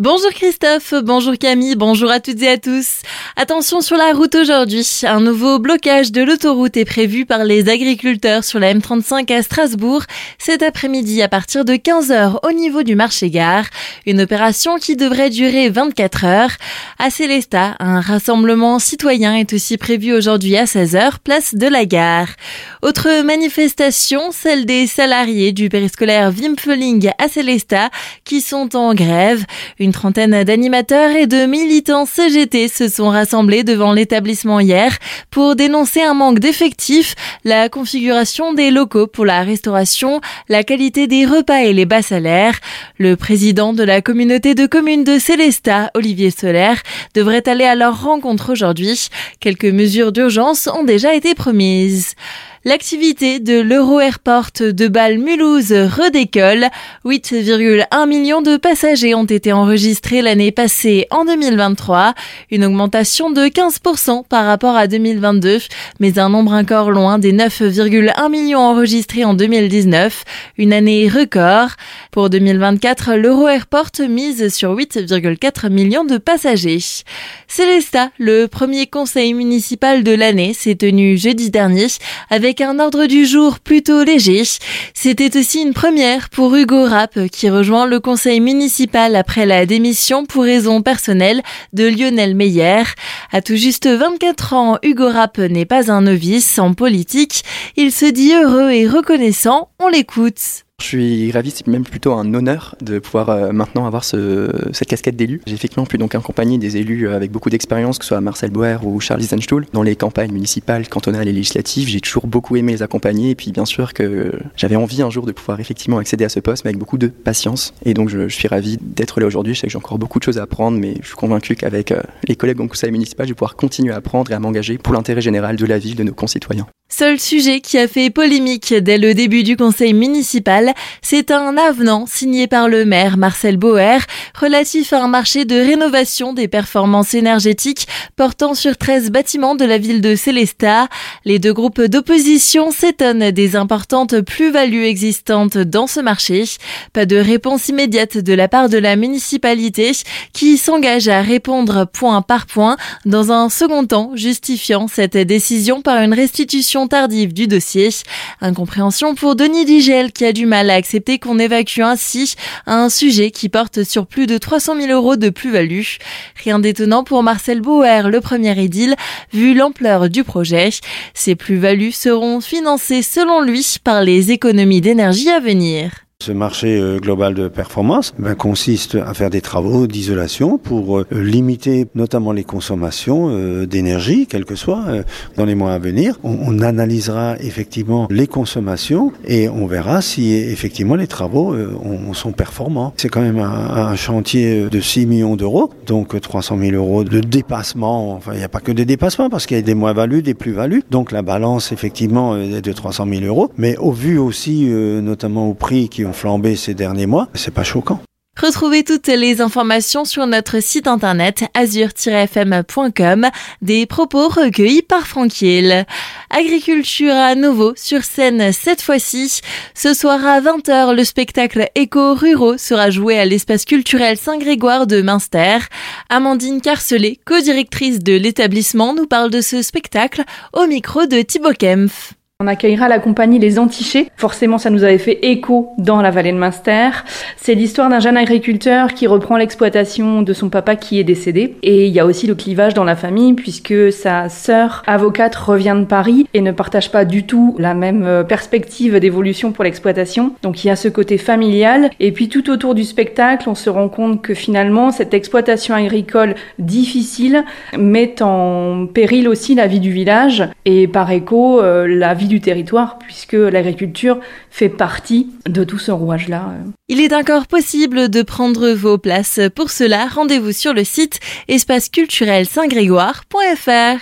Bonjour Christophe, bonjour Camille, bonjour à toutes et à tous. Attention sur la route aujourd'hui, un nouveau blocage de l'autoroute est prévu par les agriculteurs sur la M35 à Strasbourg cet après-midi à partir de 15h au niveau du marché gare. Une opération qui devrait durer 24 heures. À Célestat, un rassemblement citoyen est aussi prévu aujourd'hui à 16h, place de la gare. Autre manifestation, celle des salariés du périscolaire Wimfeling à Célestat qui sont en grève. Trentaine d'animateurs et de militants CGT se sont rassemblés devant l'établissement hier pour dénoncer un manque d'effectifs, la configuration des locaux pour la restauration, la qualité des repas et les bas salaires. Le président de la communauté de communes de Célestat, Olivier Solaire, devrait aller à leur rencontre aujourd'hui. Quelques mesures d'urgence ont déjà été promises. L'activité de l'Euro Airport de Bâle-Mulhouse redécolle. 8,1 millions de passagers ont été enregistrés l'année passée en 2023, une augmentation de 15% par rapport à 2022, mais un nombre encore loin des 9,1 millions enregistrés en 2019, une année record. Pour 2024, l'Euro Airport mise sur 8,4 millions de passagers. Célesta, le premier conseil municipal de l'année, s'est tenu jeudi dernier avec un ordre du jour plutôt léger. C'était aussi une première pour Hugo Rapp qui rejoint le conseil municipal après la démission pour raison personnelle de Lionel Meyer. À tout juste 24 ans, Hugo Rapp n'est pas un novice en politique. Il se dit heureux et reconnaissant. On l'écoute. Je suis ravi, c'est même plutôt un honneur de pouvoir euh, maintenant avoir ce, cette casquette d'élu. J'ai effectivement pu donc accompagner des élus euh, avec beaucoup d'expérience, que ce soit Marcel Boer ou Charles Eisenstuhl, dans les campagnes municipales, cantonales et législatives. J'ai toujours beaucoup aimé les accompagner et puis bien sûr que j'avais envie un jour de pouvoir effectivement accéder à ce poste, mais avec beaucoup de patience. Et donc je, suis ravi d'être là aujourd'hui. Je sais que j'ai encore beaucoup de choses à apprendre, mais je suis convaincu qu'avec euh, les collègues au conseil municipal, je vais pouvoir continuer à apprendre et à m'engager pour l'intérêt général de la ville, de nos concitoyens. Seul sujet qui a fait polémique dès le début du conseil municipal, c'est un avenant signé par le maire Marcel Bauer relatif à un marché de rénovation des performances énergétiques portant sur 13 bâtiments de la ville de Célestat. Les deux groupes d'opposition s'étonnent des importantes plus-values existantes dans ce marché. Pas de réponse immédiate de la part de la municipalité qui s'engage à répondre point par point dans un second temps justifiant cette décision par une restitution tardive du dossier. Incompréhension pour Denis Digel qui a du mal à accepter qu'on évacue ainsi un sujet qui porte sur plus de 300 000 euros de plus-value. Rien d'étonnant pour Marcel Bauer, le premier édile, vu l'ampleur du projet. Ces plus-values seront financées selon lui par les économies d'énergie à venir. Ce marché euh, global de performance ben, consiste à faire des travaux d'isolation pour euh, limiter notamment les consommations euh, d'énergie, quel que soit, dans les mois à venir. On, analysera effectivement les consommations et on verra si effectivement les travaux on, sont performants. C'est quand même un, un, chantier de 6 millions d'euros, donc 300 000 euros de dépassement. Enfin, il n'y a pas que des dépassements parce qu'il y a des moins-values, des plus-values. Donc la balance effectivement est de 300 000 euros. Mais au vu aussi, notamment au prix qui flambé ces derniers mois, c'est pas choquant. Retrouvez toutes les informations sur notre site internet azur-fm.com, des propos recueillis par Franquiel. Agriculture à nouveau sur scène cette fois-ci. Ce soir à 20h, le spectacle Éco-Ruraux sera joué à l'espace culturel Saint-Grégoire de Münster. Amandine Carcelet, co-directrice de l'établissement, nous parle de ce spectacle au micro de Thibaut Kempf. On accueillera la compagnie Les Antichés. Forcément, ça nous avait fait écho dans la vallée de Münster. C'est l'histoire d'un jeune agriculteur qui reprend l'exploitation de son papa qui est décédé. Et il y a aussi le clivage dans la famille puisque sa sœur avocate revient de Paris et ne partage pas du tout la même euh, perspective d'évolution pour l'exploitation. Donc il y a ce côté familial. Et puis tout autour du spectacle, on se rend compte que finalement, cette exploitation agricole difficile met en péril aussi la vie du village. Et par écho, euh, la vie du territoire, puisque l'agriculture fait partie de tout ce rouage-là. Il est encore possible de prendre vos places. Pour cela, rendez-vous sur le site espaceculturel saint-grégoire.fr.